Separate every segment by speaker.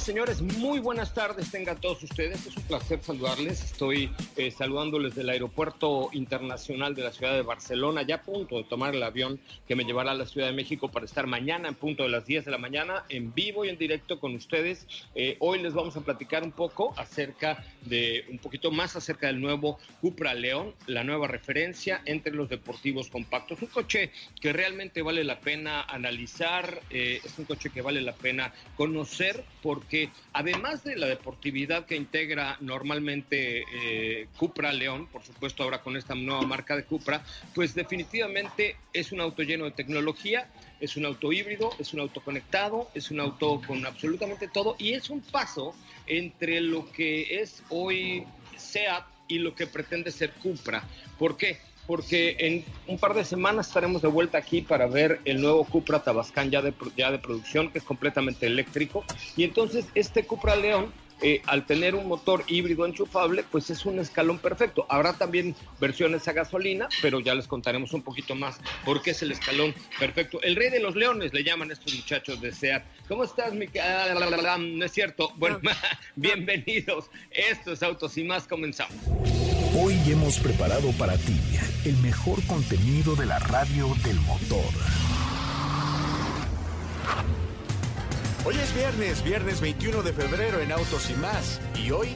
Speaker 1: Señores, muy buenas tardes tengan todos ustedes. Es un placer saludarles. Estoy eh, saludándoles del Aeropuerto Internacional de la Ciudad de Barcelona, ya a punto de tomar el avión que me llevará a la Ciudad de México para estar mañana en punto de las 10 de la mañana en vivo y en directo con ustedes. Eh, hoy les vamos a platicar un poco acerca de, un poquito más acerca del nuevo Cupra León, la nueva referencia entre los deportivos compactos. Un coche que realmente vale la pena analizar, eh, es un coche que vale la pena conocer porque además de la deportividad que integra normalmente eh, Cupra León, por supuesto ahora con esta nueva marca de Cupra, pues definitivamente es un auto lleno de tecnología, es un auto híbrido, es un auto conectado, es un auto con absolutamente todo y es un paso entre lo que es hoy SEAT y lo que pretende ser Cupra. ¿Por qué? Porque en un par de semanas estaremos de vuelta aquí para ver el nuevo Cupra Tabascan ya de, ya de producción, que es completamente eléctrico. Y entonces este Cupra León, eh, al tener un motor híbrido enchufable, pues es un escalón perfecto. Habrá también versiones a gasolina, pero ya les contaremos un poquito más por qué es el escalón perfecto. El rey de los leones le llaman estos muchachos de SEAT. ¿Cómo estás, mi... No es cierto. Bueno, bienvenidos. Estos Autos y Más comenzamos.
Speaker 2: Hoy hemos preparado para ti el mejor contenido de la radio del motor.
Speaker 3: Hoy es viernes, viernes 21 de febrero en Autos y más. ¿Y hoy?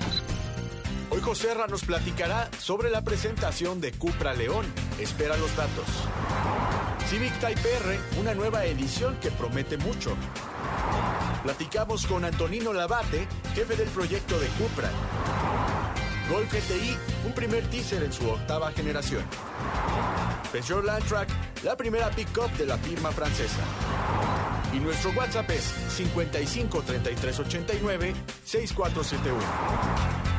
Speaker 3: Hoy José Ra nos platicará sobre la presentación de Cupra León. Espera los datos. Civic Type R, una nueva edición que promete mucho. Platicamos con Antonino Labate, jefe del proyecto de Cupra. Golf GTI, un primer teaser en su octava generación. Peugeot Landtrack, la primera pick-up de la firma francesa. Y nuestro WhatsApp es 55 33 89 6471.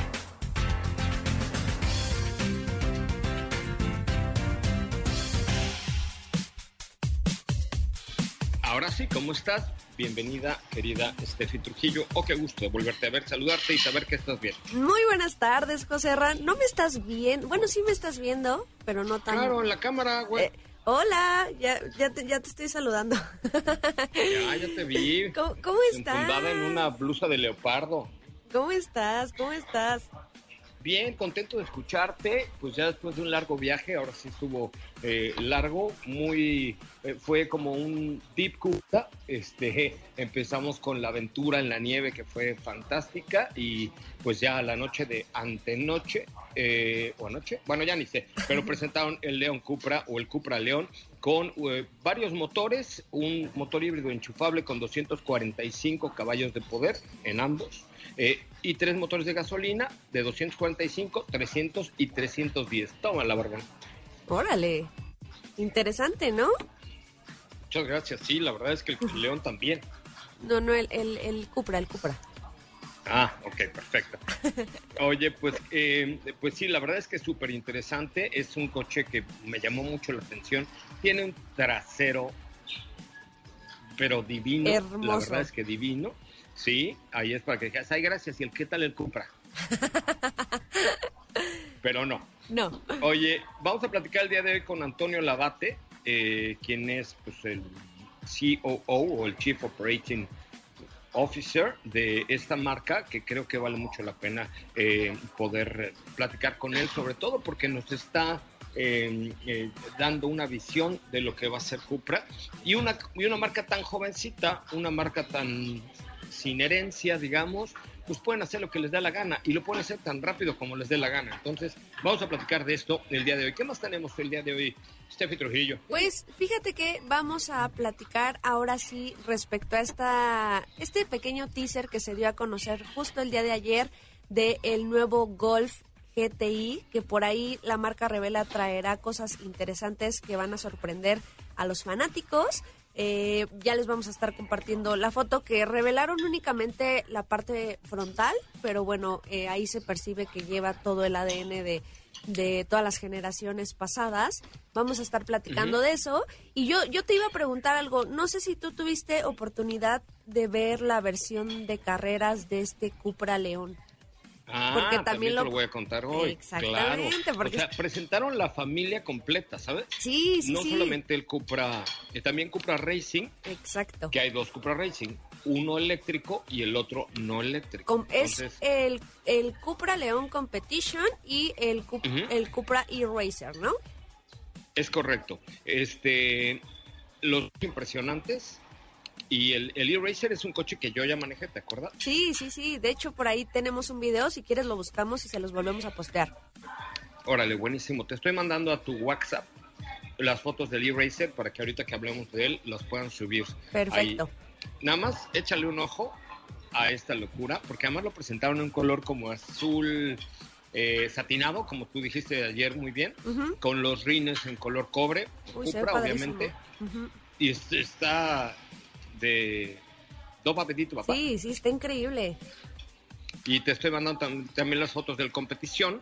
Speaker 1: Ahora sí, ¿cómo estás? Bienvenida, querida Steffi Trujillo. Oh, qué gusto volverte a ver, saludarte y saber que estás bien.
Speaker 4: Muy buenas tardes, José Ran. ¿No me estás viendo? Bueno, sí me estás viendo, pero no tan...
Speaker 1: Claro, en la cámara, güey.
Speaker 4: Eh, hola, ya, ya, te, ya te estoy saludando.
Speaker 1: ya, ya te vi.
Speaker 4: ¿Cómo, cómo estás?
Speaker 1: Fundada en una blusa de leopardo.
Speaker 4: ¿Cómo estás? ¿Cómo estás?
Speaker 1: Bien, contento de escucharte, pues ya después de un largo viaje, ahora sí estuvo eh, largo, muy, eh, fue como un deep cuta, este, empezamos con la aventura en la nieve que fue fantástica y pues ya la noche de antenoche, eh, o anoche, bueno ya ni sé, pero presentaron el León Cupra o el Cupra León con eh, varios motores, un motor híbrido enchufable con 245 caballos de poder en ambos, eh, y tres motores de gasolina de 245, 300 y 310. Toma la verdad.
Speaker 4: Órale, interesante, ¿no?
Speaker 1: Muchas gracias, sí, la verdad es que el León también.
Speaker 4: No, no, el, el, el Cupra, el Cupra.
Speaker 1: Ah, ok, perfecto. Oye, pues, eh, pues sí, la verdad es que es súper interesante. Es un coche que me llamó mucho la atención. Tiene un trasero pero divino. La
Speaker 4: Hermoso.
Speaker 1: verdad es que divino. Sí, ahí es para que digas, ay, gracias. ¿Y el qué tal el Cupra? pero no.
Speaker 4: No.
Speaker 1: Oye, vamos a platicar el día de hoy con Antonio Labate, eh, quien es pues, el COO o el Chief Operating Officer de esta marca, que creo que vale mucho la pena eh, poder platicar con él, sobre todo porque nos está eh, eh, dando una visión de lo que va a ser Cupra y una, y una marca tan jovencita, una marca tan sin herencia, digamos, pues pueden hacer lo que les dé la gana y lo pueden hacer tan rápido como les dé la gana. Entonces, vamos a platicar de esto el día de hoy. ¿Qué más tenemos el día de hoy, Steffi Trujillo?
Speaker 4: Pues fíjate que vamos a platicar ahora sí respecto a esta este pequeño teaser que se dio a conocer justo el día de ayer de el nuevo Golf GTI, que por ahí la marca revela traerá cosas interesantes que van a sorprender a los fanáticos. Eh, ya les vamos a estar compartiendo la foto que revelaron únicamente la parte frontal, pero bueno, eh, ahí se percibe que lleva todo el ADN de, de todas las generaciones pasadas. Vamos a estar platicando de eso. Y yo, yo te iba a preguntar algo. No sé si tú tuviste oportunidad de ver la versión de carreras de este Cupra León.
Speaker 1: Ah,
Speaker 4: Porque
Speaker 1: también,
Speaker 4: también
Speaker 1: te
Speaker 4: lo-
Speaker 1: lo voy a contar hoy.
Speaker 4: Exactamente,
Speaker 1: Claro.
Speaker 4: porque-
Speaker 1: O sea, presentaron la familia completa, ¿sabes?
Speaker 4: Sí, sí,
Speaker 1: no
Speaker 4: sí.
Speaker 1: solamente el Cupra, eh, también Cupra Racing,
Speaker 4: Exacto.
Speaker 1: que hay dos Cupra Racing, uno eléctrico y el otro no eléctrico.
Speaker 4: Com- es el, el Cupra León Competition y el, Cup- el Cupra E-Racer, ¿no?
Speaker 1: es correcto. Este, los impresionantes y el, el E-Racer es un coche que yo ya manejé, ¿te acuerdas?
Speaker 4: Sí, sí, sí. De hecho, por ahí tenemos un video. Si quieres, lo buscamos y se los volvemos a postear.
Speaker 1: Órale, buenísimo. Te estoy mandando a tu WhatsApp las fotos del E-Racer para que ahorita que hablemos de él las puedan subir.
Speaker 4: Perfecto.
Speaker 1: Ahí. Nada más échale un ojo a esta locura, porque además lo presentaron en un color como azul eh, satinado, como tú dijiste ayer muy bien, con los rines en color cobre,
Speaker 4: Uy,
Speaker 1: Cupra obviamente, y es- está de dos apetito, papá.
Speaker 4: Sí, sí, está increíble.
Speaker 1: Y te estoy mandando tam- también las fotos del competición,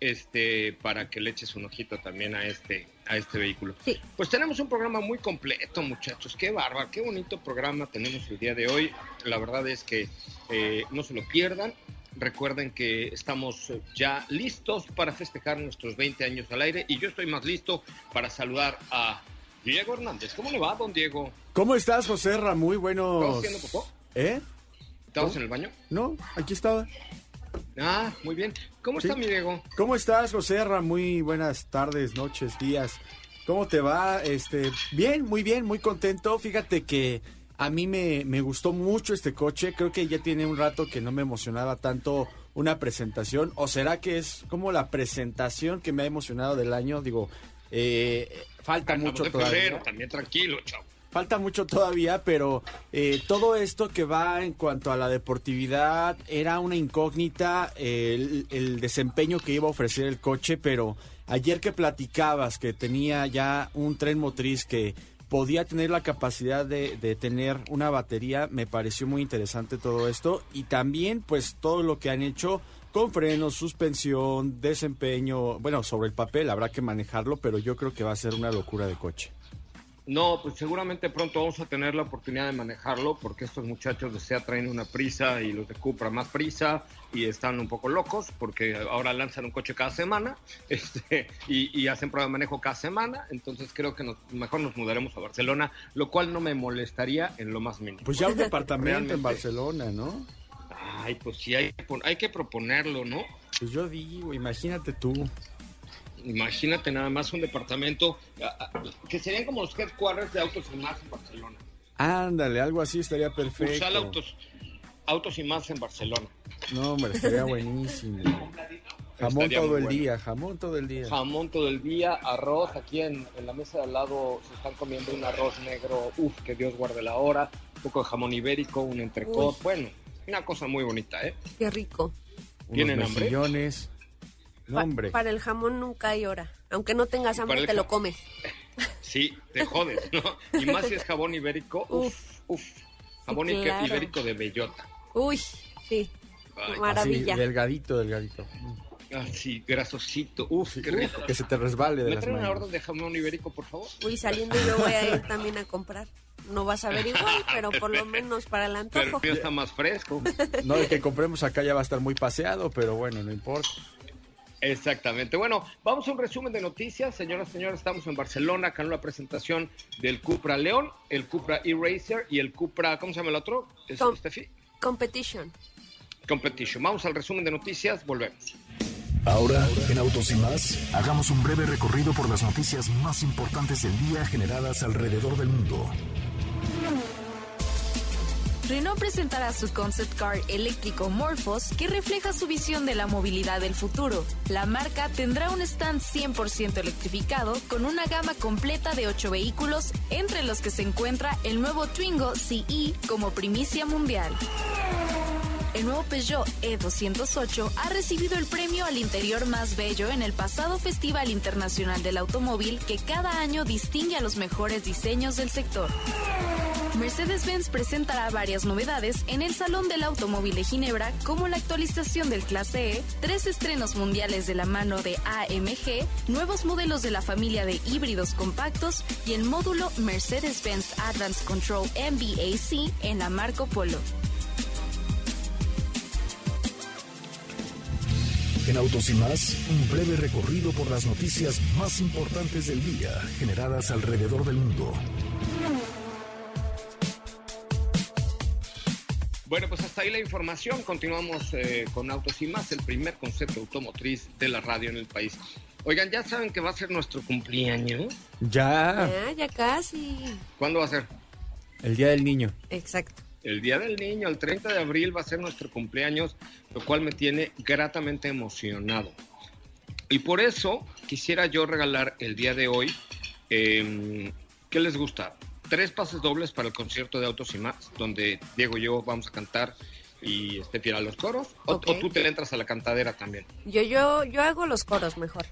Speaker 1: este, para que le eches un ojito también a este, a este vehículo.
Speaker 4: Sí.
Speaker 1: Pues tenemos un programa muy completo, muchachos. Qué bárbaro, qué bonito programa tenemos el día de hoy. La verdad es que eh, no se lo pierdan. Recuerden que estamos eh, ya listos para festejar nuestros 20 años al aire y yo estoy más listo para saludar a Diego Hernández. ¿Cómo le va, don Diego?
Speaker 5: ¿Cómo estás, José Ra? Muy buenos.
Speaker 1: ¿Estás haciendo popó?
Speaker 5: ¿Eh?
Speaker 1: ¿Estabas en el baño?
Speaker 5: No, aquí estaba.
Speaker 1: Ah, muy bien. ¿Cómo
Speaker 5: Sí.
Speaker 1: está mi Diego?
Speaker 5: ¿Cómo estás, José Ra? Muy buenas tardes, noches, días. ¿Cómo te va? Este, bien, muy bien, muy contento. Fíjate que a mí me, me gustó mucho este coche. Creo que ya tiene un rato que no me emocionaba tanto una presentación. ¿O será que es como la presentación que me ha emocionado del año? Digo, eh, falta mucho todavía.
Speaker 1: febrero, también tranquilo, chavo.
Speaker 5: Falta mucho todavía, pero eh, todo esto que va en cuanto a la deportividad era una incógnita, eh, el, el desempeño que iba a ofrecer el coche, pero ayer que platicabas que tenía ya un tren motriz que podía tener la capacidad de, de tener una batería, me pareció muy interesante todo esto y también pues todo lo que han hecho con frenos, suspensión, desempeño, bueno, sobre el papel habrá que manejarlo, pero yo creo que va a ser una locura de coche.
Speaker 1: No, pues seguramente pronto vamos a tener la oportunidad de manejarlo porque estos muchachos de SEA traen una prisa y los de Cupra más prisa y están un poco locos porque ahora lanzan un coche cada semana este, y, y hacen prueba de manejo cada semana. Entonces creo que nos, mejor nos mudaremos a Barcelona, lo cual no me molestaría en lo más mínimo.
Speaker 5: Pues ya un departamento
Speaker 1: Realmente.
Speaker 5: en Barcelona, ¿no?
Speaker 1: Ay, pues sí, hay, hay que proponerlo, ¿no?
Speaker 5: Pues yo digo, imagínate tú.
Speaker 1: Imagínate nada más un departamento que serían como los headquarters de Autos y Más en Barcelona.
Speaker 5: Ándale, algo así estaría perfecto.
Speaker 1: Ursal Autos, Autos y Más en Barcelona.
Speaker 5: No, hombre, estaría buenísimo. Jamón
Speaker 1: Estaría
Speaker 5: todo el
Speaker 1: bueno.
Speaker 5: día, jamón todo el día.
Speaker 1: Jamón todo el día, arroz. Aquí en, en la mesa de al lado se están comiendo un arroz negro. Uf, que Dios guarde la hora. Un poco de jamón ibérico, un entrecot.
Speaker 4: Uy.
Speaker 1: Bueno, una cosa muy bonita, ¿eh?
Speaker 4: Qué rico.
Speaker 1: ¿Tienen
Speaker 5: Unos
Speaker 1: hambre?
Speaker 5: mejillones. No,
Speaker 4: Pa-
Speaker 5: hombre.
Speaker 4: para el jamón nunca hay hora. Aunque no tengas hambre, te lo comes.
Speaker 1: Sí, te jodes, ¿no? Y más si es jabón ibérico. Uf, uf. Jabón
Speaker 4: Sí, claro.
Speaker 1: ibérico de bellota.
Speaker 4: Uy, sí.
Speaker 1: Ay,
Speaker 5: Así,
Speaker 4: Maravilla.
Speaker 5: delgadito, delgadito.
Speaker 1: así, grasosito. Uf, qué rico.
Speaker 5: Que se te resbale de
Speaker 1: ¿Me
Speaker 5: las
Speaker 1: traen una orden de jamón ibérico, por favor?
Speaker 4: Uy, saliendo yo voy a ir también a comprar. No vas a ver igual, pero por lo menos para el antojo.
Speaker 1: Pero está más fresco.
Speaker 5: No, el que compremos acá ya va a estar muy paseado, pero bueno, no importa.
Speaker 1: Exactamente. Bueno, vamos a un resumen de noticias. Señoras y señores, estamos en Barcelona con la presentación del Cupra León, el Cupra E-Racer y el Cupra, ¿cómo se llama el otro? ¿Es,
Speaker 4: Com-
Speaker 1: Steffi?
Speaker 4: Competition.
Speaker 1: Competition. Vamos al resumen de noticias, volvemos.
Speaker 2: Ahora, en Autos y más, hagamos un breve recorrido por las noticias más importantes del día generadas alrededor del mundo.
Speaker 6: Renault presentará su concept car eléctrico Morphos que refleja su visión de la movilidad del futuro. La marca tendrá un stand 100% electrificado con una gama completa de 8 vehículos, entre los que se encuentra el nuevo Twingo CE como primicia mundial. El nuevo Peugeot E208 ha recibido el premio al interior más bello en el pasado Festival Internacional del Automóvil que cada año distingue a los mejores diseños del sector. Mercedes-Benz presentará varias novedades en el Salón del Automóvil de Ginebra, como la actualización del Clase E, tres estrenos mundiales de la mano de AMG, nuevos modelos de la familia de híbridos compactos y el módulo Mercedes-Benz Advanced Control MBAC en la Marco Polo.
Speaker 2: En Autos y más, un breve recorrido por las noticias más importantes del día generadas alrededor del mundo.
Speaker 1: Bueno, pues hasta ahí la información. Continuamos eh, con Autos y más, el primer concepto automotriz de la radio en el país. Oigan, ya saben que va a ser nuestro cumpleaños.
Speaker 5: Ya,
Speaker 4: Ya, ya casi.
Speaker 1: ¿Cuándo va a ser?
Speaker 5: el Día del Niño.
Speaker 4: Exacto.
Speaker 1: El Día del Niño, el 30 de abril, va a ser nuestro cumpleaños, lo cual me tiene gratamente emocionado. Y por eso quisiera yo regalar el día de hoy, eh, ¿qué les gusta? Tres pases dobles para el concierto de Autos y más, donde Diego y yo vamos a cantar y este a los coros. O, tú te le entras a la cantadera también.
Speaker 4: Yo, yo, yo hago los coros mejor.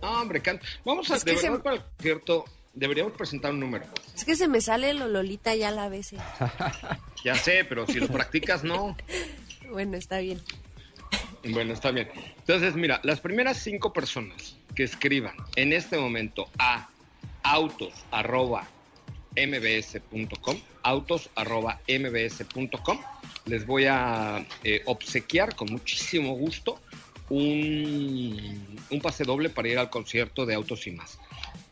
Speaker 1: No, hombre, can- vamos a,
Speaker 4: Es que se-
Speaker 1: para el concierto, deberíamos presentar un número.
Speaker 4: Es que se me sale lo Lolita ya la vez. eh.
Speaker 1: Ya sé, pero si lo practicas, no.
Speaker 4: Bueno, está bien.
Speaker 1: Bueno, está bien. Entonces, mira, las primeras cinco personas que escriban en este momento a autos.mbs.com, autos.mbs.com, les voy a eh, obsequiar con muchísimo gusto un, un pase doble para ir al concierto de Autos y más.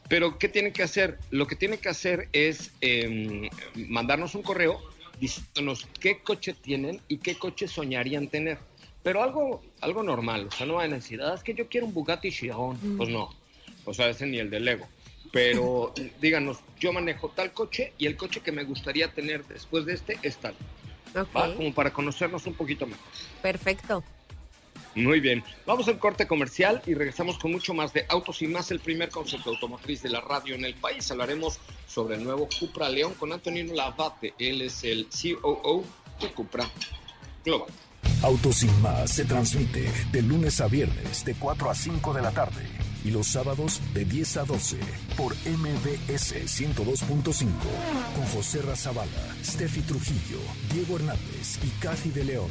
Speaker 1: Pero, ¿qué tienen que hacer? Lo que tienen que hacer es eh, mandarnos un correo diciéndonos qué coche tienen y qué coche soñarían tener. Pero algo, algo normal, o sea, no hay necesidad, es que yo quiero un Bugatti Chiron. Pues no, o sea, ese ni el de Lego. Pero díganos, yo manejo tal coche y el coche que me gustaría tener después de este es tal.
Speaker 4: Ok,
Speaker 1: ¿va? Como para conocernos un poquito mejor.
Speaker 4: perfecto.
Speaker 1: Muy bien, vamos al corte comercial y regresamos con mucho más de Autos y más, el primer concepto automotriz de la radio en el país. Hablaremos sobre el nuevo Cupra León con Antonino Lavate. Él es el COO de Cupra Global.
Speaker 2: Autos sin más se transmite de lunes a viernes de 4 a 5 de la tarde y los sábados de 10 a 12 por MBS 102.5 con José Razabala, Steffi Trujillo, Diego Hernández y Kathy de León.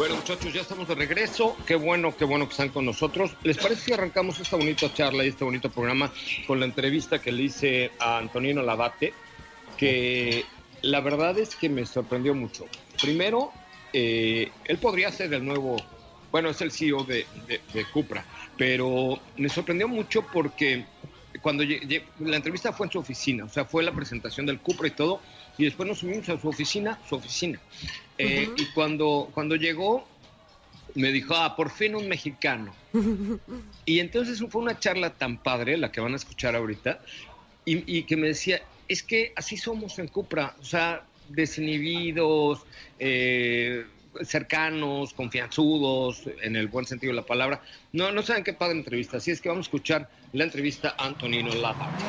Speaker 1: Bueno, muchachos, ya estamos de regreso. Qué bueno, qué bueno que están con nosotros. ¿Les parece si arrancamos esta bonita charla y este bonito programa con la entrevista que le hice a Antonino Lavate? Que la verdad es que me sorprendió mucho. Primero, eh, él podría ser el nuevo, bueno, es el CEO de, Cupra, pero me sorprendió mucho porque cuando la entrevista fue en su oficina, o sea, fue la presentación del Cupra y todo, y después nos subimos a su oficina, su oficina. Eh,
Speaker 4: Ujú.
Speaker 1: Y cuando, cuando llegó, me dijo, ah, por fin un mexicano. y entonces fue una charla tan padre, la que van a escuchar ahorita, y, y que me decía, es que así somos en Cupra, o sea, desinhibidos, eh, cercanos, confianzudos, en el buen sentido de la palabra. No, no saben qué padre entrevista. Así es que vamos a escuchar la entrevista a Antonino Labate.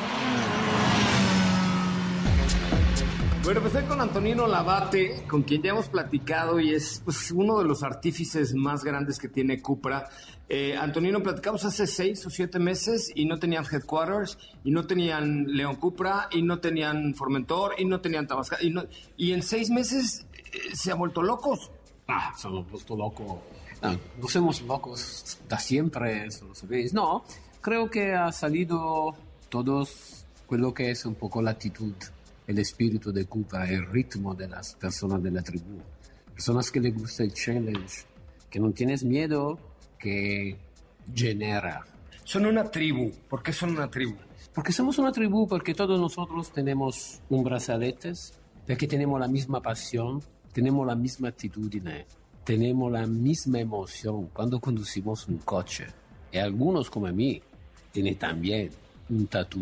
Speaker 1: Bueno, empecé con Antonino Labate, con quien ya hemos platicado y es pues, uno de los artífices más grandes que tiene Cupra. Eh, Antonino, platicamos hace seis o siete meses y no tenían headquarters, y no tenían León Cupra, y no tenían Formentor, y no tenían Tabasco. Y, no, y en seis meses eh, se han vuelto locos.
Speaker 7: Ah, se han vuelto locos. No, no somos locos da siempre, eso lo sabéis. No, creo que ha salido todos quello que es un poco la actitud el espíritu de Cupra, el ritmo de las personas de la tribu. Personas que les gusta el challenge, que no tienes miedo, que genera.
Speaker 1: Son una tribu. ¿Por qué son una tribu?
Speaker 7: Porque somos una tribu, porque todos nosotros tenemos un brazaletes, porque tenemos la misma pasión, tenemos la misma actitud, tenemos la misma emoción cuando conducimos un coche. Y algunos como a mí tienen también un tatu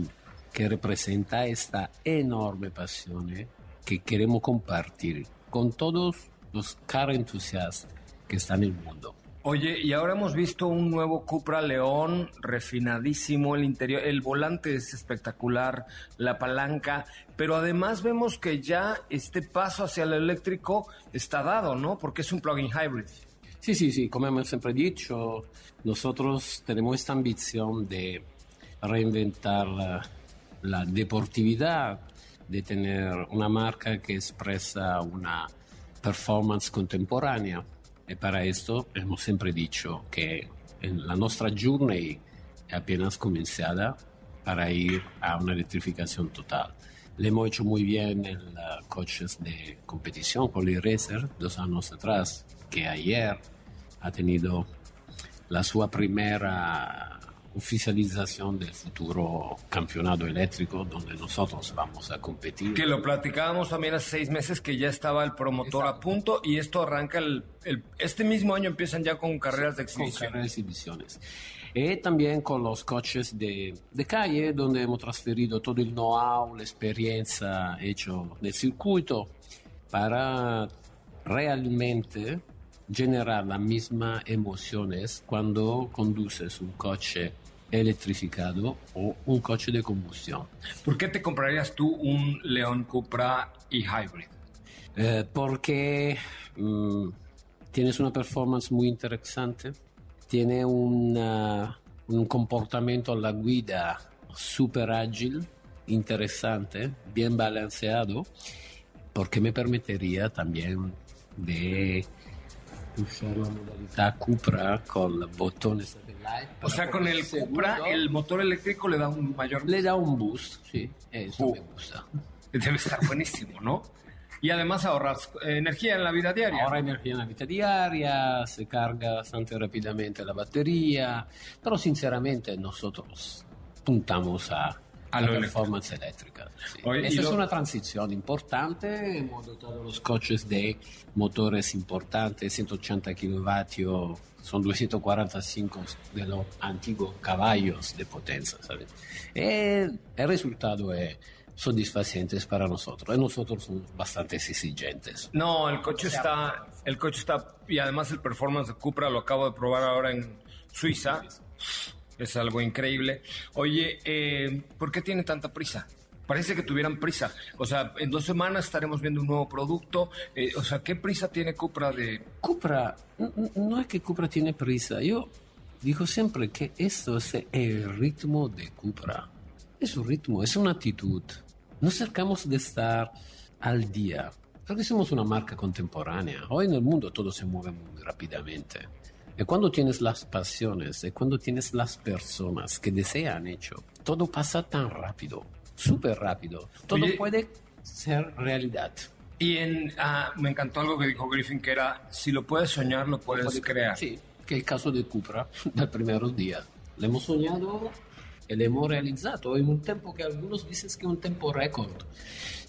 Speaker 7: que representa esta enorme pasión ¿eh? que queremos compartir con todos los car entusiastas que están en el mundo.
Speaker 1: Oye, y ahora hemos visto un nuevo Cupra León refinadísimo, el interior, el volante es espectacular, la palanca, pero además vemos que ya este paso hacia el eléctrico está dado, ¿no? Porque es un plug-in hybrid.
Speaker 7: Sí, sí, sí, como hemos siempre dicho, nosotros tenemos esta ambición de reinventar la, deportividad, de tener una marca que expresa una performance contemporánea. Y para esto hemos siempre dicho que en la nuestra journey es apenas comenzada para ir a una electrificación total. Le hemos hecho muy bien en uh, coches de competición con el Racer dos años atrás, que ayer ha tenido la su primera oficialización del futuro campeonato eléctrico donde nosotros vamos a competir.
Speaker 1: Que lo platicábamos también hace seis meses que ya estaba el promotor a punto y esto arranca el, este mismo año empiezan ya con carreras de exhibición.
Speaker 7: Con carreras de exhibiciones. Y también con los coches de, de calle donde hemos transferido todo el know-how, la experiencia hecho del circuito para realmente generar las mismas emociones cuando conduces un coche electrificado o un coche de combustión.
Speaker 1: ¿Por qué te comprarías tú un León Cupra y Hybrid?
Speaker 7: Eh, porque mm, tienes una performance muy interesante, tiene una, un comportamiento a la guida súper ágil, interesante, bien balanceado, porque me permitiría también de usar la modalidad Cupra con botones
Speaker 1: o sea, con el Cupra, el motor eléctrico le da un mayor...
Speaker 7: Le da un boost, sí, eso
Speaker 1: Uh.
Speaker 7: me gusta.
Speaker 1: Debe estar buenísimo, ¿no? Y además ahorras eh, energía en la vida diaria.
Speaker 7: Ahorra energía en la vida diaria, se carga bastante rápidamente la batería, pero sinceramente nosotros puntamos a,
Speaker 1: A
Speaker 7: la
Speaker 1: lo
Speaker 7: performance eléctrica. sí.
Speaker 1: Y
Speaker 7: Esta es
Speaker 1: lo-
Speaker 7: una transición importante, hemos dotado los coches de motores importantes, 180 kilovatios, son 245 de los antiguos caballos de potencia, ¿sabes? Eh, el resultado es satisfacente para nosotros, y nosotros somos bastante exigentes.
Speaker 1: No, el coche está, el coche está, y además el performance de Cupra lo acabo de probar ahora en Suiza. Es algo increíble. Oye, eh, ¿por qué tiene tanta prisa? Parece que tuvieran prisa. O sea, en dos semanas estaremos viendo un nuevo producto. Eh, o sea, ¿qué prisa tiene Cupra de...?
Speaker 7: Cupra, no es que Cupra tiene prisa, yo digo siempre que esto es el ritmo de Cupra. Es un ritmo, es una actitud. Nos cercamos de estar al día, porque somos una marca contemporánea. Hoy en el mundo todo se mueve muy rápidamente. Y cuando tienes las pasiones, y cuando tienes las personas que desean hecho, todo pasa tan rápido, súper rápido. Todo
Speaker 1: Oye,
Speaker 7: puede ser realidad.
Speaker 1: Y en, ah, me encantó algo que dijo Griffin, que era, si lo puedes soñar, lo puedes
Speaker 7: Puede-
Speaker 1: crear.
Speaker 7: Sí, que el caso de Cupra del primeros días. Lo hemos soñado y lo hemos realizado en un tiempo que algunos dicen que es un tiempo récord.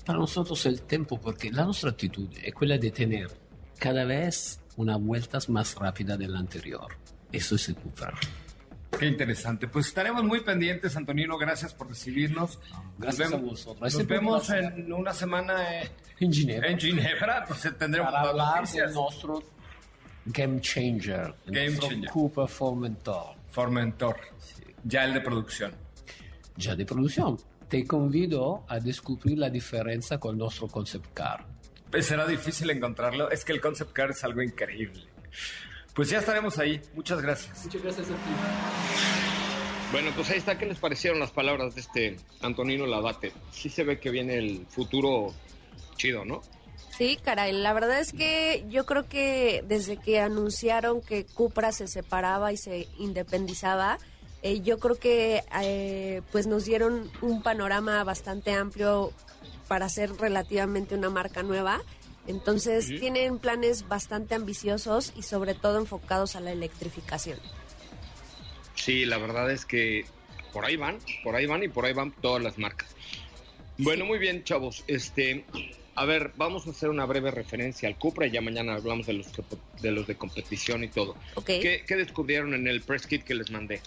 Speaker 7: Para nosotros el tiempo, porque la nuestra actitud es quella de tener cada vez una vueltas más rápida de la anterior. Eso es el Cupra.
Speaker 1: Qué interesante. Pues estaremos muy pendientes, Antonino. Gracias por recibirnos.
Speaker 7: Gracias
Speaker 1: nos
Speaker 7: a
Speaker 1: vemos,
Speaker 7: vosotros.
Speaker 1: Nos vemos en una semana eh,
Speaker 7: En Ginebra.
Speaker 1: en Ginebra. Pues eh, tendremos
Speaker 7: para hablar de nuestro game changer.
Speaker 8: Game changer.
Speaker 7: Cooper Formentor.
Speaker 8: Formentor. Ya el de producción.
Speaker 7: Ya de producción. Te convido a descubrir la diferencia con nuestro concept car.
Speaker 8: Pues será difícil encontrarlo. Es que el concept car es algo increíble. Pues ya estaremos ahí. Muchas gracias.
Speaker 7: Muchas gracias a ti.
Speaker 1: Bueno, pues ahí está. ¿Qué les parecieron las palabras de este Antonino Labate? Sí se ve que viene el futuro chido, ¿no?
Speaker 4: Sí, caray, la verdad es que yo creo que desde que anunciaron que Cupra se separaba y se independizaba, eh, yo creo que eh, pues nos dieron un panorama bastante amplio para ser relativamente una marca nueva. Entonces tienen planes bastante ambiciosos y sobre todo enfocados a la electrificación.
Speaker 1: Sí, la verdad es que por ahí van, por ahí van y por ahí van todas las marcas. Bueno, muy bien, chavos. Este, a ver, vamos a hacer una breve referencia al Cupra y ya mañana hablamos de los de, los de competición y todo. ¿Qué, ¿Qué, descubrieron en el press kit que les mandé?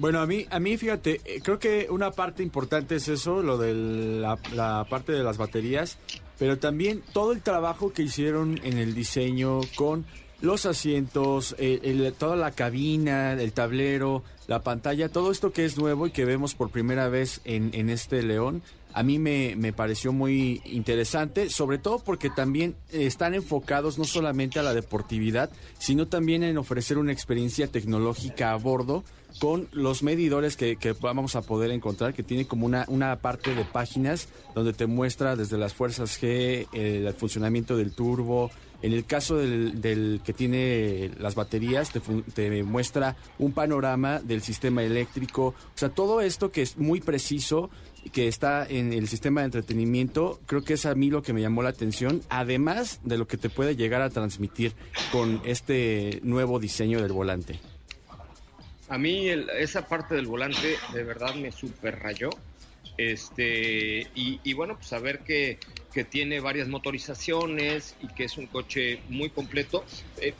Speaker 5: Bueno, a mí, a mí fíjate, eh, creo que una parte importante es eso, lo de la, parte de las baterías, pero también todo el trabajo que hicieron en el diseño con los asientos, eh, toda la cabina, el tablero, la pantalla, todo esto que es nuevo y que vemos por primera vez en, en este León, a mí me, me, pareció muy interesante, sobre todo porque también están enfocados no solamente a la deportividad, sino también en ofrecer una experiencia tecnológica a bordo con los medidores que, vamos a poder encontrar, que tiene como una, una parte de páginas donde te muestra desde las fuerzas G, el funcionamiento del turbo, en el caso del, del, que tiene las baterías, te, te, muestra un panorama del sistema eléctrico. O sea, todo esto que es muy preciso que está en el sistema de entretenimiento, creo que es a mí lo que me llamó la atención, además de lo que te puede llegar a transmitir con este nuevo diseño del volante.
Speaker 1: A mí esa parte del volante de verdad me super rayó. Este, y, bueno, pues saber que, que, tiene varias motorizaciones y que es un coche muy completo. Eh,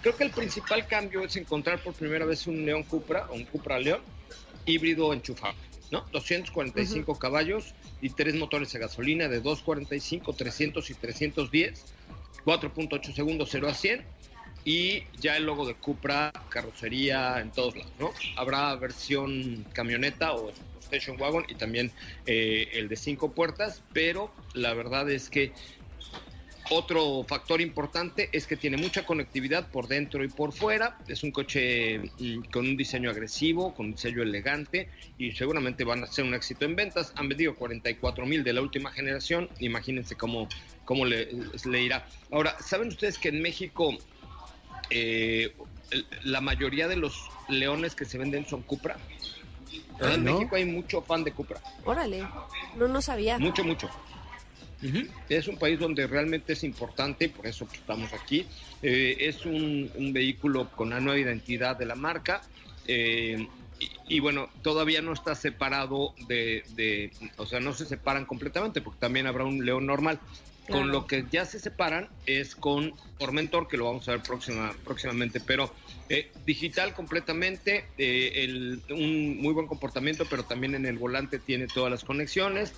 Speaker 1: creo que el principal cambio es encontrar por primera vez un León Cupra o un Cupra León híbrido enchufable. ¿no? 245 caballos y tres motores de gasolina de 245, 300 y 310, 4.8 segundos 0 a 100 y ya el logo de Cupra, carrocería en todos lados, ¿no? Habrá versión camioneta o station wagon y también eh, el de cinco puertas, pero la verdad es que otro factor importante es que tiene mucha conectividad por dentro y por fuera. Es un coche mm, con un diseño agresivo, con un diseño elegante y seguramente van a ser un éxito en ventas. Han vendido 44 mil de la última generación. Imagínense cómo, cómo le, irá. Ahora, ¿saben ustedes que en México eh, la mayoría de los leones que se venden son Cupra? Ah, en México hay mucho fan de Cupra.
Speaker 4: Órale, no, no sabía.
Speaker 1: Mucho, mucho. Es un país donde realmente es importante, por eso estamos aquí. Eh, es un, vehículo con una nueva identidad de la marca. Eh, y, bueno, todavía no está separado de, o sea, no se separan completamente porque también habrá un león normal. Con lo que ya se separan es con Formentor, que lo vamos a ver próxima, próximamente, pero eh, digital completamente, un muy buen comportamiento, pero también en el volante tiene todas las conexiones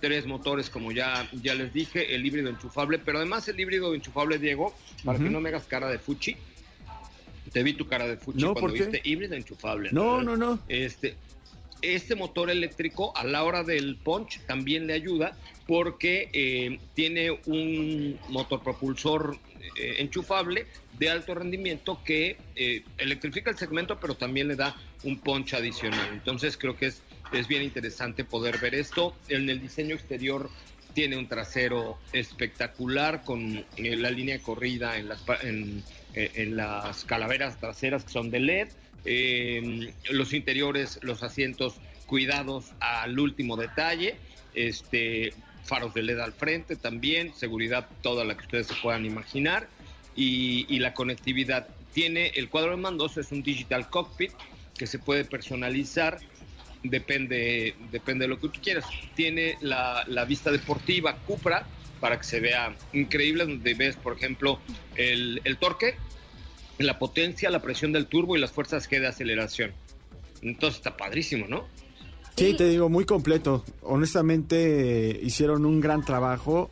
Speaker 1: tres motores, como ya, ya les dije, el híbrido enchufable, pero además el híbrido enchufable, Diego, para que no me hagas cara de fuchi. Te vi tu cara de fuchi cuando viste híbrido enchufable.
Speaker 5: No, no, no,
Speaker 1: Este, este motor eléctrico a la hora del punch también le ayuda porque eh, tiene un motor propulsor eh, enchufable de alto rendimiento que eh, electrifica el segmento pero también le da un punch adicional. Entonces creo que es es bien interesante poder ver esto. En el diseño exterior tiene un trasero espectacular con la línea corrida en las, en, en las calaveras traseras que son de LED. Eh, los interiores, los asientos cuidados al último detalle. Este, faros de LED al frente también, seguridad toda la que ustedes se puedan imaginar y, la conectividad. Tiene el cuadro de mandos, es un digital cockpit que se puede personalizar depende, depende de lo que tú quieras. Tiene la, vista deportiva Cupra para que se vea increíble, donde ves, por ejemplo, el, torque, la potencia, la presión del turbo y las fuerzas G de aceleración. Entonces está padrísimo, ¿no?
Speaker 5: Sí, te digo, muy completo. Honestamente, hicieron un gran trabajo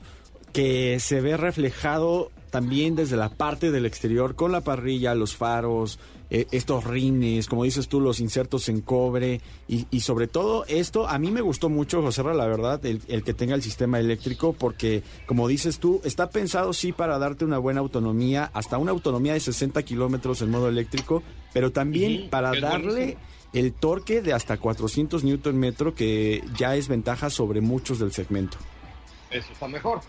Speaker 5: que se ve reflejado también desde la parte del exterior con la parrilla, los faros, eh, estos rines, como dices tú, los insertos en cobre y, y sobre todo esto, a mí me gustó mucho, José Ra, la verdad, el, el que tenga el sistema eléctrico porque, como dices tú, está pensado sí para darte una buena autonomía, hasta una autonomía de 60 kilómetros en modo eléctrico, pero también para darle
Speaker 1: buenísimo.
Speaker 5: el torque de hasta 400 newton metro que ya es ventaja sobre muchos del segmento.
Speaker 1: Eso está mejor.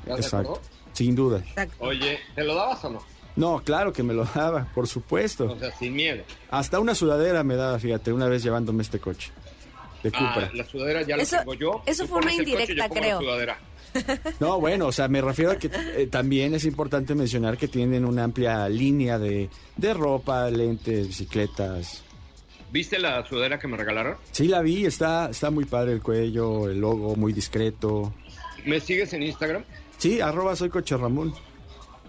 Speaker 1: ¿Estás de
Speaker 5: Exacto, sin duda.
Speaker 1: Oye, ¿te lo dabas o no?
Speaker 5: No, claro que me lo daba, por supuesto.
Speaker 1: O sea, sin miedo.
Speaker 5: Hasta una sudadera me daba, fíjate, una vez llevándome este coche de Cupra.
Speaker 1: Ah, la sudadera ya
Speaker 4: Eso-
Speaker 1: la tengo yo.
Speaker 4: eso
Speaker 1: Tú
Speaker 4: fue una
Speaker 1: coche,
Speaker 4: indirecta, creo.
Speaker 5: No, bueno, o sea, me refiero a que eh, también es importante mencionar que tienen una amplia línea de, de ropa, lentes, bicicletas.
Speaker 1: ¿Viste la sudadera que me regalaron?
Speaker 5: Sí, la vi, está, está muy padre el cuello, el logo muy discreto.
Speaker 1: ¿Me sigues en Instagram?
Speaker 5: Sí, arroba soy coche Ramón.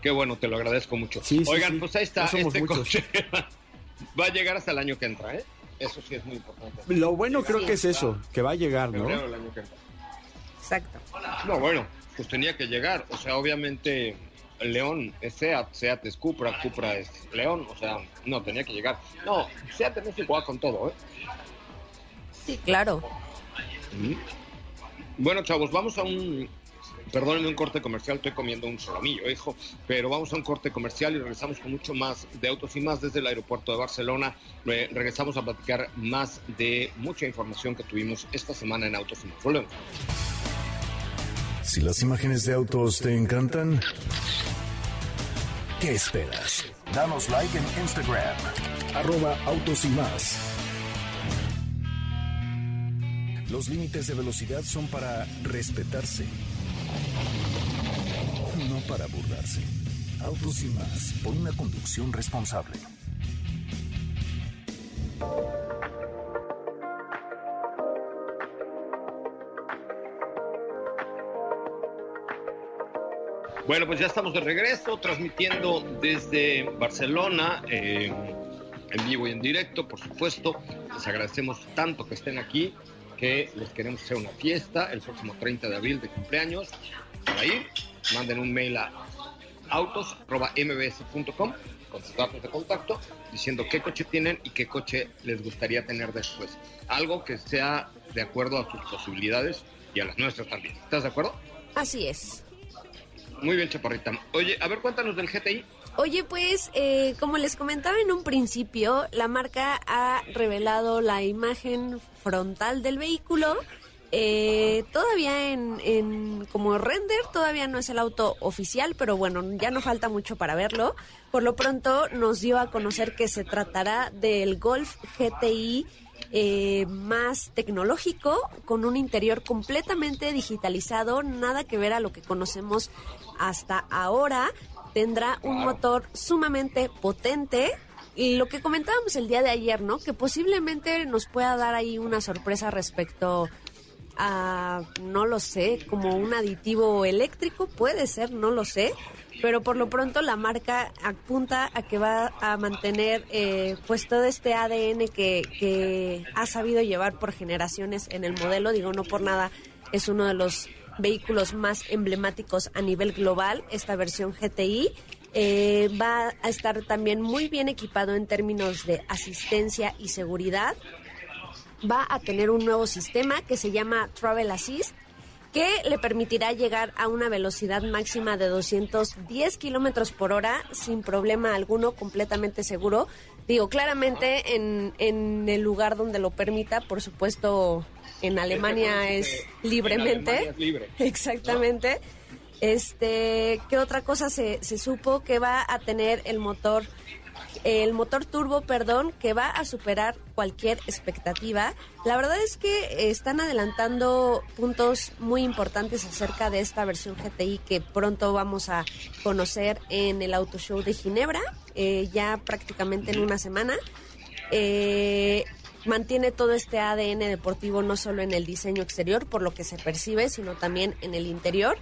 Speaker 1: Qué bueno, te lo agradezco mucho.
Speaker 5: Sí,
Speaker 1: Oigan,
Speaker 5: sí.
Speaker 1: pues ahí está.
Speaker 5: No
Speaker 1: Este
Speaker 5: muchos.
Speaker 1: coche va a llegar hasta el año que entra, ¿eh? Eso sí es muy importante.
Speaker 5: Lo bueno creo que es eso, que va a llegar, ¿no?
Speaker 1: Febrero del año que entra.
Speaker 4: Exacto.
Speaker 1: No, bueno, pues tenía que llegar. O sea, obviamente León es Seat, Seat es Cupra, Cupra es León. O sea, no, tenía que llegar. No, Seat en México va con todo, ¿eh?
Speaker 4: Sí, claro.
Speaker 1: Bueno, chavos, vamos a un... Perdónenme un corte comercial, estoy comiendo un solomillo, hijo, pero vamos a un corte comercial y regresamos con mucho más de autos y más desde el aeropuerto de Barcelona. Re- regresamos a platicar más de mucha información que tuvimos esta semana en Autos y más. Volvemos.
Speaker 2: Si las imágenes de autos te encantan, ¿qué esperas? Danos like en Instagram, arroba autos y más. Los límites de velocidad son para respetarse, para burlarse. Autos y más, por una conducción responsable.
Speaker 1: Bueno, pues ya estamos de regreso, transmitiendo desde Barcelona, eh, en vivo y en directo, por supuesto. Les agradecemos tanto que estén aquí, que les queremos hacer una fiesta el próximo 30 de abril de cumpleaños. Para ir, manden un mail a autos.mbs.com con sus datos de contacto, diciendo qué coche tienen y qué coche les gustaría tener después. Algo que sea de acuerdo a sus posibilidades y a las nuestras también. ¿Estás de acuerdo?
Speaker 4: Así es.
Speaker 1: Muy bien, Chaparrita. Oye, a ver, cuéntanos del GTI.
Speaker 4: Oye, pues, eh, como les comentaba en un principio, la marca ha revelado la imagen frontal del vehículo. Eh, todavía en, en como render, todavía no es el auto oficial, pero bueno, ya no falta mucho para verlo. Por lo pronto nos dio a conocer que se tratará del Golf GTI eh, más tecnológico, con un interior completamente digitalizado, nada que ver a lo que conocemos hasta ahora. Tendrá un motor sumamente potente. Y lo que comentábamos el día de ayer, ¿no? Que posiblemente nos pueda dar ahí una sorpresa respecto a, no lo sé, como un aditivo eléctrico, puede ser, no lo sé. Pero por lo pronto la marca apunta a que va a mantener eh, pues todo este ADN que, que ha sabido llevar por generaciones en el modelo. Digo, no por nada, es uno de los vehículos más emblemáticos a nivel global, esta versión GTI. Eh, va a estar también muy bien equipado en términos de asistencia y seguridad. Va a tener un nuevo sistema que se llama Travel Assist, que le permitirá llegar a una velocidad máxima de 210 kilómetros por hora sin problema alguno, completamente seguro. Digo, claramente en, en el lugar donde lo permita, por supuesto, en Alemania es libremente.
Speaker 1: En Alemania es libre.
Speaker 4: Exactamente. Este, ¿qué otra cosa se, se supo? Que va a tener el motor, el motor turbo, perdón, que va a superar cualquier expectativa. La verdad es que están adelantando puntos muy importantes acerca de esta versión GTI que pronto vamos a conocer en el Auto Show de Ginebra, eh, ya prácticamente en una semana. Eh, mantiene todo este ADN deportivo no solo en el diseño exterior, por lo que se percibe, sino también en el interior.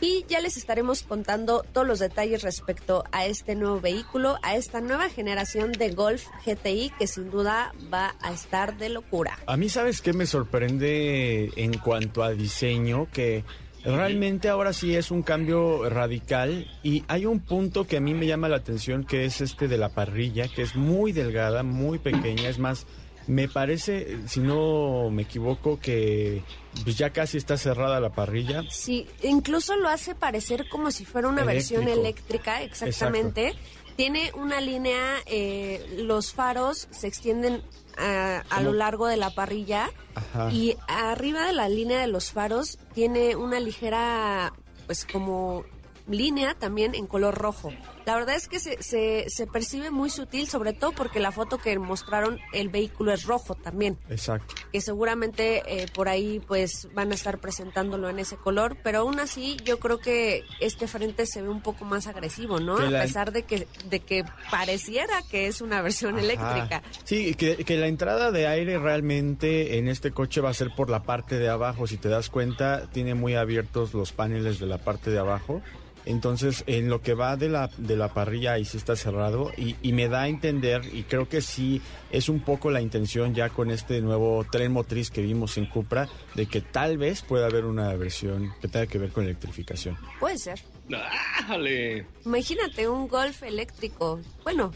Speaker 4: Y ya les estaremos contando todos los detalles respecto a este nuevo vehículo, a esta nueva generación de Golf GTI que sin duda va a estar de locura.
Speaker 5: A mí, ¿sabes qué me sorprende en cuanto a diseño? Que Realmente ahora sí es un cambio radical y hay un punto que a mí me llama la atención que es este de la parrilla, que es muy delgada, muy pequeña, es más, me parece, si no me equivoco, que pues, ya casi está cerrada la parrilla.
Speaker 4: Sí, incluso lo hace parecer como si fuera una versión eléctrica, exactamente. Tiene una línea, eh, los faros se extienden a, a lo largo de la parrilla
Speaker 5: Ajá.
Speaker 4: y arriba de la línea de los faros tiene una ligera, pues como línea también en color rojo. La verdad es que se, se, se percibe muy sutil, sobre todo porque la foto que mostraron el vehículo es rojo también
Speaker 5: Exacto.
Speaker 4: que seguramente eh, por ahí pues van a estar presentándolo en ese color, pero aún así yo creo que este frente se ve un poco más agresivo, ¿no?
Speaker 5: Que
Speaker 4: A pesar de que de que pareciera que es una versión
Speaker 5: Ajá.
Speaker 4: eléctrica.
Speaker 5: Sí, que, que la entrada de aire realmente en este coche va a ser por la parte de abajo. Si te das cuenta, tiene muy abiertos los paneles de la parte de abajo. Entonces, en lo que va de la, de la parrilla, ahí sí está cerrado. Y, y me da a entender, y creo que sí es un poco la intención ya con este nuevo tren motriz que vimos en Cupra, de que tal vez pueda haber una versión que tenga que ver con electrificación.
Speaker 4: Puede ser.
Speaker 1: ¡Dale!
Speaker 4: Imagínate un Golf eléctrico. Bueno,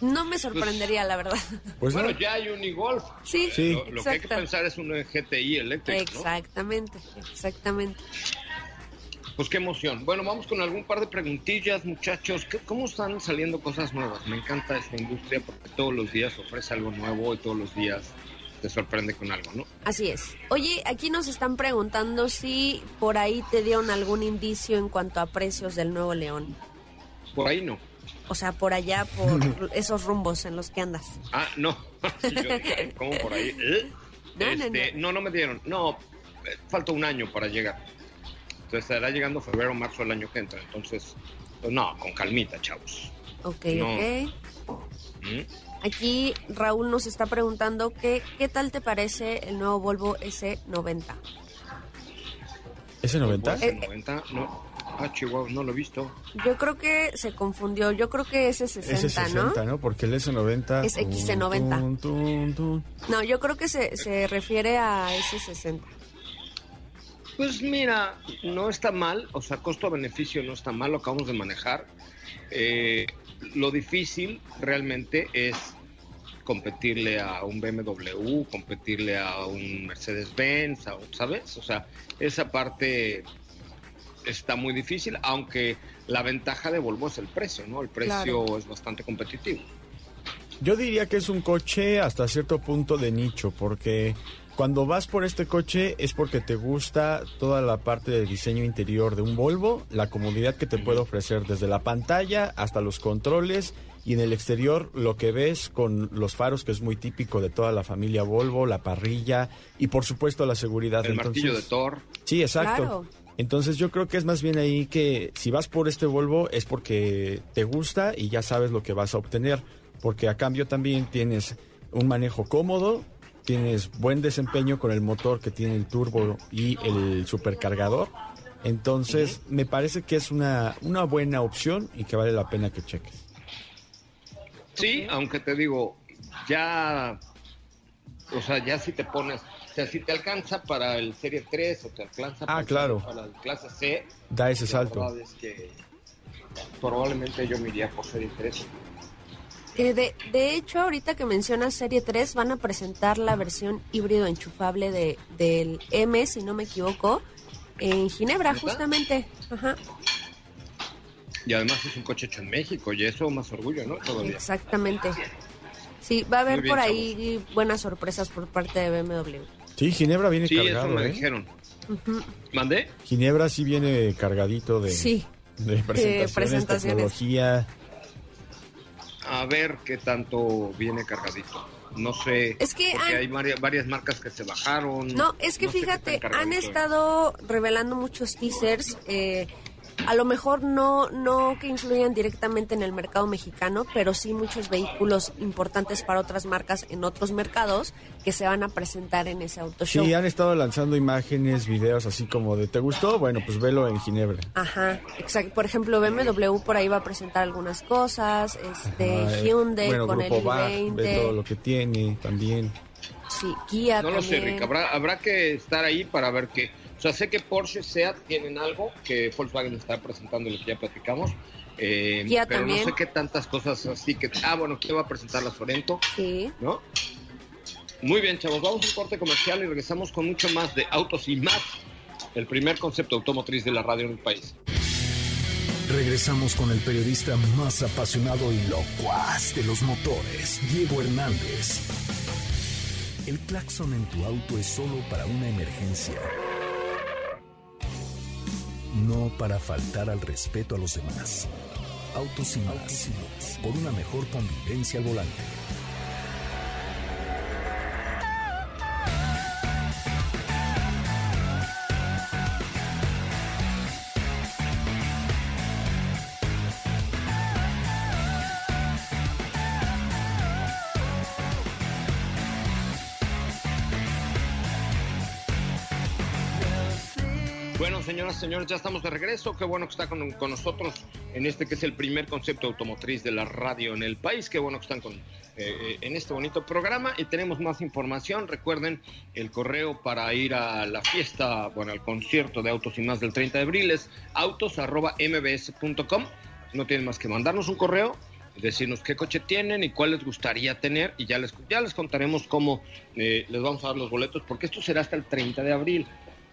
Speaker 4: no me sorprendería la verdad.
Speaker 5: Pues
Speaker 1: bueno,
Speaker 5: no.
Speaker 1: ya hay un e-Golf.
Speaker 4: Sí,
Speaker 5: Sí.
Speaker 1: Lo, lo que hay que pensar es un GTI eléctrico, ¿no?
Speaker 4: Exactamente, exactamente.
Speaker 1: Pues qué emoción. Bueno, vamos con algún par de preguntillas, muchachos. ¿Qué- ¿Cómo están saliendo cosas nuevas? Me encanta esta industria porque todos los días ofrece algo nuevo y todos los días te sorprende con algo, ¿no?
Speaker 4: Así es. Oye, aquí nos están preguntando si por ahí te dieron algún indicio en cuanto a precios del Nuevo León.
Speaker 1: Por ahí no.
Speaker 4: O sea, por allá, por esos rumbos en los que andas.
Speaker 1: Ah, no. ¿Cómo por ahí? ¿Eh?
Speaker 4: No, no,
Speaker 1: Este, no, no me dieron. No, eh, falta un año para llegar. Entonces estará llegando febrero o marzo del año que entra. Entonces, pues no, con calmita, chavos.
Speaker 4: Ok,
Speaker 1: No.
Speaker 4: ok.
Speaker 1: ¿Mm?
Speaker 4: Aquí Raúl nos está preguntando que, qué tal te parece el nuevo Volvo S90.
Speaker 5: ¿Ese 90?
Speaker 1: Pues, 90, no. Ah, Chihuahua, no lo he visto.
Speaker 4: Yo creo que se confundió. Yo creo que es S60,
Speaker 5: Ese 60,
Speaker 4: ¿no?
Speaker 5: ¿no? Porque el S90...
Speaker 4: Es XC90.
Speaker 5: tun, tun, tun.
Speaker 4: No, yo creo que se, se refiere a S60.
Speaker 1: Pues mira, no está mal, o sea, costo-beneficio no está mal, lo acabamos de manejar. Eh, lo difícil realmente es competirle a un BMW, competirle a un Mercedes-Benz, ¿sabes? O sea, esa parte está muy difícil, aunque la ventaja de Volvo es el precio, ¿no? El precio
Speaker 4: Claro.
Speaker 1: es bastante competitivo.
Speaker 5: Yo diría que es un coche hasta cierto punto de nicho, porque cuando vas por este coche es porque te gusta toda la parte de diseño interior de un Volvo, la comodidad que te puede ofrecer desde la pantalla hasta los controles y en el exterior lo que ves con los faros, que es muy típico de toda la familia Volvo, la parrilla y por supuesto la seguridad.
Speaker 1: El martillo de Thor.
Speaker 5: Sí, exacto.
Speaker 4: Claro.
Speaker 5: Entonces yo creo que es más bien ahí que si vas por este Volvo es porque te gusta y ya sabes lo que vas a obtener, porque a cambio también tienes un manejo cómodo, tienes buen desempeño con el motor que tiene el turbo y el supercargador. Entonces me parece que es una, una buena opción y que vale la pena que cheques.
Speaker 1: Sí, aunque te digo, ya, o sea, ya si te pones, o sea, si te alcanza para el Serie 3 o te alcanza
Speaker 5: Ah,
Speaker 1: para,
Speaker 5: claro.
Speaker 1: para el clase C,
Speaker 5: Da ese salto.
Speaker 1: es que probablemente yo me iría por Serie 3.
Speaker 4: Eh, de, de hecho, ahorita que mencionas Serie 3, van a presentar la versión híbrido enchufable de, del M, si no me equivoco, en Ginebra, justamente. Ajá,
Speaker 1: Y además es un coche hecho en México y eso más orgullo, ¿no? Todavía.
Speaker 4: exactamente. Sí, va a haber
Speaker 1: bien,
Speaker 4: por ahí buenas sorpresas por parte de BMW.
Speaker 5: Sí, Ginebra viene
Speaker 1: Sí, eso
Speaker 5: cargado.
Speaker 1: me
Speaker 5: ¿eh?
Speaker 1: dijeron.
Speaker 4: Ujú.
Speaker 1: ¿Mandé?
Speaker 5: Ginebra sí viene cargadito de,
Speaker 4: Sí,
Speaker 5: de presentaciones,
Speaker 4: presentaciones.
Speaker 5: tecnología.
Speaker 1: A ver qué tanto viene cargadito. No sé.
Speaker 4: Es que
Speaker 1: porque
Speaker 4: han-
Speaker 1: hay varias, varias marcas que se bajaron.
Speaker 4: No, es que
Speaker 1: No
Speaker 4: fíjate, han estado revelando muchos teasers. eh, a lo mejor no, no que influyan directamente en el mercado mexicano, pero sí muchos vehículos importantes para otras marcas en otros mercados que se van a presentar en ese auto show.
Speaker 5: Sí, han estado lanzando imágenes, videos así como de ¿te gustó? Bueno, pues velo en Ginebra.
Speaker 4: Ajá, exacto. Por ejemplo, BMW por ahí va a presentar algunas cosas, este
Speaker 5: eh,
Speaker 4: Hyundai
Speaker 5: bueno,
Speaker 4: con
Speaker 5: Grupo
Speaker 4: el
Speaker 5: Bach, ve todo
Speaker 4: i20.
Speaker 5: lo que tiene también.
Speaker 4: sí, Kia
Speaker 1: No lo sé. Rick. Habrá, habrá que estar ahí para ver qué. O sea, sé que Porsche, SEAT tienen algo que Volkswagen está presentando, lo que ya platicamos. eh, pero
Speaker 4: también.
Speaker 1: no sé qué tantas cosas así que. Ah, bueno, Kia va a presentar la Sorento,
Speaker 4: Sí.
Speaker 1: ¿no? Muy bien, chavos. Vamos a un corte comercial y regresamos con mucho más de autos y más. El primer concepto automotriz de la radio en el país.
Speaker 2: Regresamos con el periodista más apasionado y locuaz de los motores, Diego Hernández. El claxon en tu auto es solo para una emergencia. No para faltar al respeto a los demás. Autos y más. Por una mejor convivencia al volante.
Speaker 1: Señores, ya estamos de regreso. Qué bueno que está con, nosotros en este que es el primer concepto automotriz de la radio en el país. Qué bueno que están con, eh, eh, en este bonito programa y tenemos más información. Recuerden el correo para ir a la fiesta, bueno, al concierto de Autos y más del 30 de abril es autos.mbs.com. No tienen más que mandarnos un correo, decirnos qué coche tienen y cuál les gustaría tener y ya les, ya les contaremos cómo eh, les vamos a dar los boletos porque esto será hasta el 30 de abril.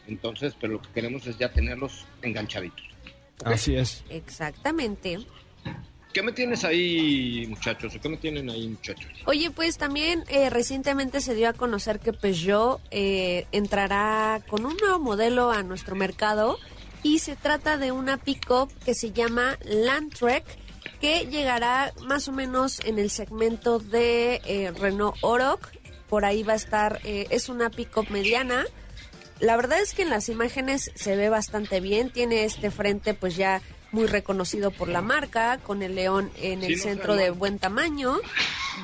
Speaker 1: Entonces, pero lo que queremos es ya tenerlos enganchaditos.
Speaker 5: Así es.
Speaker 4: Exactamente.
Speaker 1: ¿Qué me tienes ahí, muchachos? ¿O qué me tienen ahí, muchachos?
Speaker 4: Oye, pues también eh, recientemente se dio a conocer que Peugeot eh, entrará con un nuevo modelo a nuestro mercado y se trata de una pick-up que se llama Landtrek que llegará más o menos en el segmento de eh, Renault Oroch. Por ahí va a estar, eh, es una pick-up mediana. La verdad es que en las imágenes se ve bastante bien. Tiene este frente pues ya muy reconocido por la marca, con el león en
Speaker 1: Sí,
Speaker 4: el
Speaker 1: no
Speaker 4: centro
Speaker 1: sé,
Speaker 4: de buen tamaño.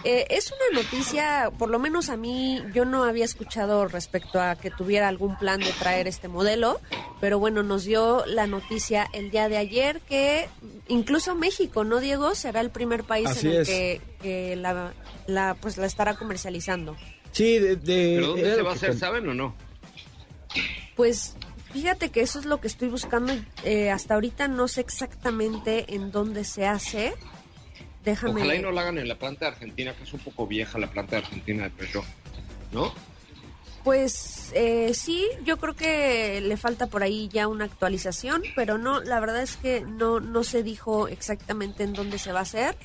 Speaker 4: Eh, es una noticia, por lo menos a mí, yo no había escuchado respecto a que tuviera algún plan de traer este modelo, pero bueno, nos dio la noticia el día de ayer que incluso México, ¿no, Diego? Será el primer país
Speaker 5: Así
Speaker 4: en el
Speaker 5: es.
Speaker 4: que, que la, la, pues, la estará comercializando.
Speaker 5: Sí, de... de-
Speaker 1: ¿Pero dónde se va a hacer,
Speaker 5: con-
Speaker 1: saben o no?
Speaker 4: Pues fíjate que eso es lo que estoy buscando. eh, hasta ahorita no sé exactamente en dónde se hace. Déjame.
Speaker 1: Ojalá y no la hagan en la planta de Argentina, que es un poco vieja la planta de Argentina de Peugeot. ¿No?
Speaker 4: Pues eh, sí, yo creo que le falta por ahí ya una actualización, pero no, la verdad es que no, no se dijo exactamente en dónde se va a hacer.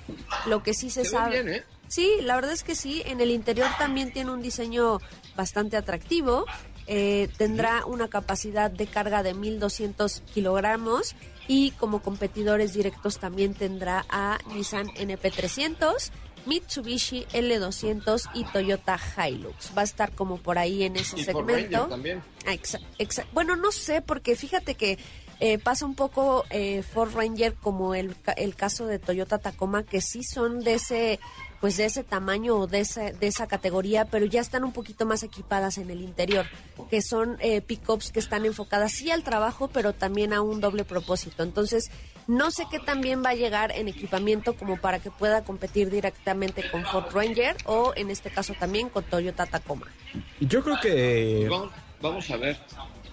Speaker 4: Lo que sí se, sabe.
Speaker 1: bien, ¿eh?
Speaker 4: Sí, la verdad es que sí. En el interior también tiene un diseño bastante atractivo. Eh, tendrá una capacidad de carga de 1.200 kilogramos y como competidores directos también tendrá a Nissan NP300, Mitsubishi L200 y Toyota Hilux. Va a estar como por ahí en ese
Speaker 1: Y
Speaker 4: segmento.
Speaker 1: También.
Speaker 4: Ah, exa- exa- bueno, no sé, porque fíjate que eh, pasa un poco eh, Ford Ranger como el, el caso de Toyota Tacoma, que sí son de ese pues de ese tamaño o de, ese, de esa categoría, pero ya están un poquito más equipadas en el interior, que son eh, pickups que están enfocadas sí al trabajo, pero también a un doble propósito. Entonces, no sé qué también va a llegar en equipamiento como para que pueda competir directamente con Ford Ranger o en este caso también con Toyota Tacoma.
Speaker 5: Yo creo que...
Speaker 1: Vamos, vamos a ver.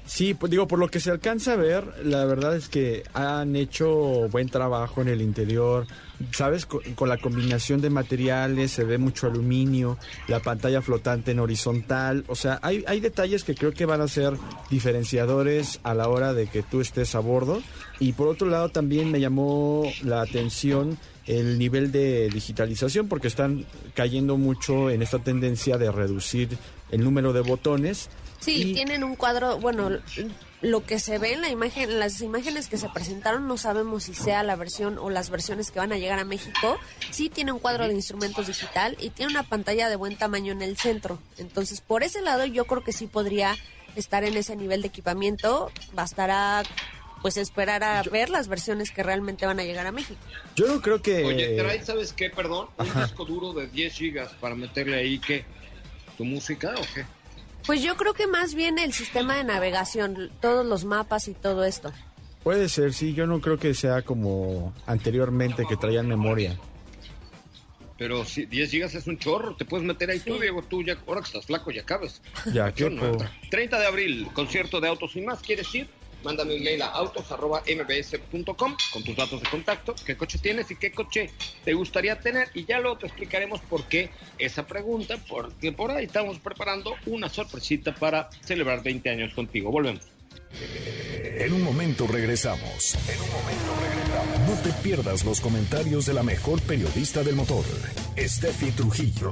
Speaker 5: Sí, pues digo, por lo que se alcanza a ver, la verdad es que han hecho buen trabajo en el interior. ¿Sabes? Con, con la combinación de materiales, se ve mucho aluminio, la pantalla flotante en horizontal. O sea, hay, hay detalles que creo que van a ser diferenciadores a la hora de que tú estés a bordo. Y por otro lado, también me llamó la atención el nivel de digitalización, porque están cayendo mucho en esta tendencia de reducir el número de botones.
Speaker 4: Sí,
Speaker 5: Y-
Speaker 4: tienen un cuadro, bueno, lo que se ve en la imagen, en las imágenes que se presentaron, no sabemos si sea la versión o las versiones que van a llegar a México. Sí tiene un cuadro de instrumentos digital y tiene una pantalla de buen tamaño en el centro. Entonces, por ese lado, yo creo que sí podría estar en ese nivel de equipamiento. Bastará, pues, esperar a ver las versiones que realmente van a llegar a México.
Speaker 5: Yo no creo que...
Speaker 1: Oye, trae, ¿sabes qué? Perdón, un disco duro de 10 gigas para meterle ahí, ¿qué? ¿Tu música o qué?
Speaker 4: Pues yo creo que más bien el sistema de navegación, todos los mapas y todo esto.
Speaker 5: Puede ser, sí, yo no creo que sea como anteriormente que traían memoria.
Speaker 1: Pero si 10 gigas es un chorro, te puedes meter ahí tú, Diego, tú ya, ahora que estás flaco ya cabes.
Speaker 5: Ya,
Speaker 1: Yo
Speaker 5: qué
Speaker 1: no.
Speaker 5: po-
Speaker 1: 30 de abril, concierto de Autos y más, ¿quieres ir? Mándame un mail a autos.mbs.com con tus datos de contacto, qué coche tienes y qué coche te gustaría tener. Y ya luego te explicaremos por qué esa pregunta, porque por ahí estamos preparando una sorpresita para celebrar 20 años contigo. Volvemos.
Speaker 2: En un momento regresamos. En un momento regresamos. No te pierdas los comentarios de la mejor periodista del motor, Steffi Trujillo.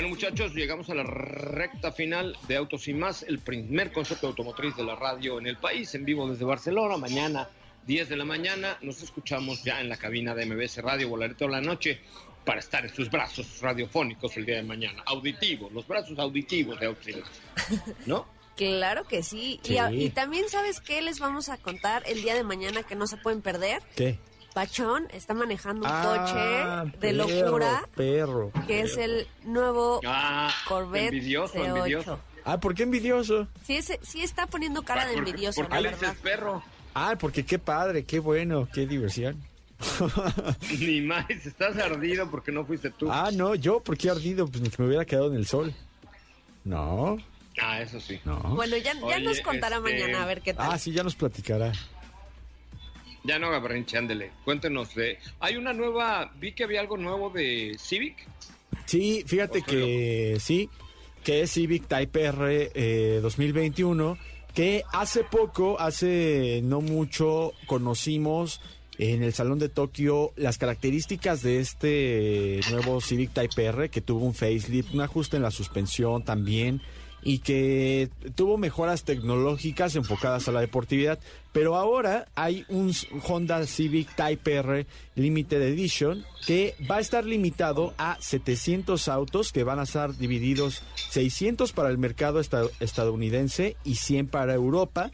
Speaker 1: Bueno, muchachos, llegamos a la recta final de Autos y Más, el primer concepto automotriz de la radio en el país, en vivo desde Barcelona. Mañana, 10 de la mañana, nos escuchamos ya en la cabina de MBS Radio. Volaré toda la noche para estar en sus brazos radiofónicos el día de mañana. Auditivos, los brazos auditivos de Autos y Más. ¿No?
Speaker 4: Claro que sí.
Speaker 5: Sí.
Speaker 4: Y, y también, ¿sabes qué les vamos a contar el día de mañana que no se pueden perder?
Speaker 5: ¿Qué?
Speaker 4: Pachón está manejando un
Speaker 5: Ah,
Speaker 4: coche de
Speaker 5: perro,
Speaker 4: locura,
Speaker 5: Perro.
Speaker 4: que es el nuevo
Speaker 1: Ah,
Speaker 4: Corvette
Speaker 1: envidioso,
Speaker 4: C8.
Speaker 1: envidioso.
Speaker 5: Ah, ¿por qué envidioso?
Speaker 4: Sí, ese- sí está poniendo cara de
Speaker 1: ¿Por-
Speaker 4: envidioso,
Speaker 1: ¿Por qué
Speaker 4: la
Speaker 1: le
Speaker 4: verdad.
Speaker 1: dices perro?
Speaker 5: Ah, porque qué padre, qué bueno, qué diversión.
Speaker 1: Ni más, estás ardido porque no fuiste tú.
Speaker 5: Ah, no, yo, ¿por qué ardido? Pues ni que me hubiera quedado en el sol. No,
Speaker 1: Ah, eso sí.
Speaker 5: no.
Speaker 4: Bueno, ya, ya
Speaker 1: Oye,
Speaker 4: nos contará
Speaker 1: este-
Speaker 4: mañana a ver qué tal.
Speaker 5: Ah, sí, ya nos platicará.
Speaker 1: Ya no haga berrinche, ándele. Cuéntenos de... Hay una nueva... Vi que había algo nuevo de Civic.
Speaker 5: Sí, fíjate
Speaker 1: ¿O soy
Speaker 5: que sí, que es Civic Type R eh, 2021, que hace poco, hace no mucho, conocimos en el Salón de Tokio las características de este nuevo Civic Type R, que tuvo un facelift, un ajuste en la suspensión también, y que tuvo mejoras tecnológicas enfocadas a la deportividad. Pero ahora hay un Honda Civic Type R Limited Edition que va a estar limitado a 700 autos que van a estar divididos 600 para el mercado esta- estadounidense y 100 para Europa.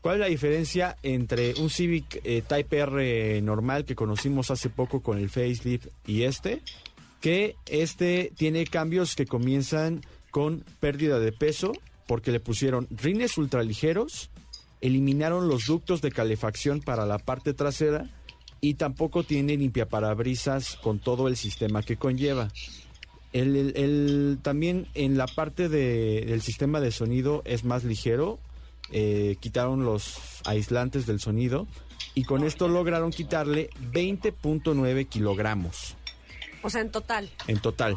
Speaker 5: ¿Cuál es la diferencia entre un Civic eh, Type R normal que conocimos hace poco con el facelift y este? Que este tiene cambios que comienzan con pérdida de peso porque le pusieron rines ultraligeros, eliminaron los ductos de calefacción para la parte trasera y tampoco tiene limpiaparabrisas con todo el sistema que conlleva. El, el- el- también en la parte de- del sistema de sonido es más ligero, eh, quitaron los aislantes del sonido y con esto lograron quitarle 20.9 kilogramos
Speaker 4: O sea, en total.
Speaker 5: en total.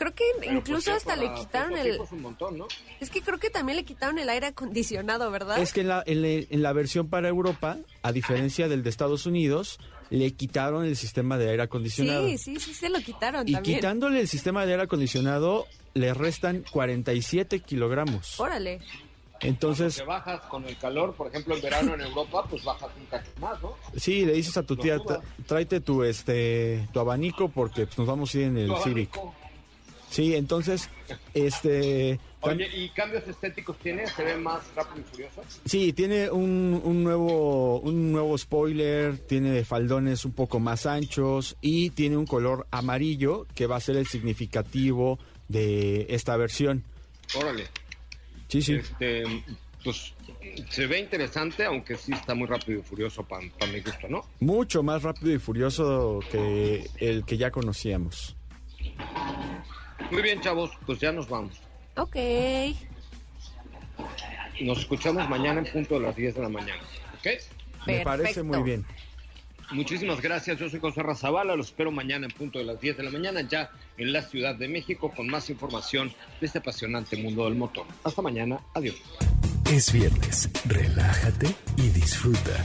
Speaker 4: Creo que
Speaker 1: Pero,
Speaker 4: incluso
Speaker 1: pues,
Speaker 4: hasta
Speaker 1: para
Speaker 4: le quitaron
Speaker 1: poco
Speaker 4: el...
Speaker 1: es un montón, ¿no?
Speaker 4: Es que creo que también le quitaron el aire acondicionado, ¿verdad?
Speaker 5: Es que en la, en, la- en la versión para Europa, a diferencia del de Estados Unidos, le quitaron el sistema de aire acondicionado.
Speaker 4: Sí, sí, sí, se lo quitaron
Speaker 5: y
Speaker 4: también.
Speaker 5: quitándole el sistema de aire acondicionado, le restan 47 kilogramos.
Speaker 4: Órale.
Speaker 5: Entonces,
Speaker 1: Porque bajas con el calor, por ejemplo, en verano en Europa, pues bajas un cacho más, ¿no?
Speaker 5: sí, le dices a tu tía,
Speaker 1: sudas.
Speaker 5: "Tra- tráete tu, este, tu abanico porque pues, nos vamos a ir en el Civic.
Speaker 1: abanico.
Speaker 5: Sí, entonces, este...
Speaker 1: Oye, ¿y cambios estéticos tiene? ¿Se ve más rápido y furioso?
Speaker 5: Sí, tiene un, un nuevo un nuevo spoiler, tiene faldones un poco más anchos y tiene un color amarillo que va a ser el significativo de esta versión.
Speaker 1: Órale.
Speaker 5: Sí, sí.
Speaker 1: Este, pues se ve interesante, aunque sí está muy rápido y furioso para mi gusto, ¿no?
Speaker 5: Mucho más rápido y furioso que el que ya conocíamos.
Speaker 1: Muy bien, chavos, pues ya nos vamos.
Speaker 4: Ok.
Speaker 1: Nos escuchamos mañana en punto de las 10 de la mañana, ¿ok?
Speaker 5: Me parece muy bien.
Speaker 1: Muchísimas gracias, yo soy José Razabala, los espero mañana en punto de las 10 de la mañana ya en la Ciudad de México con más información de este apasionante mundo del motor. Hasta mañana, adiós.
Speaker 2: Es viernes, relájate y disfruta.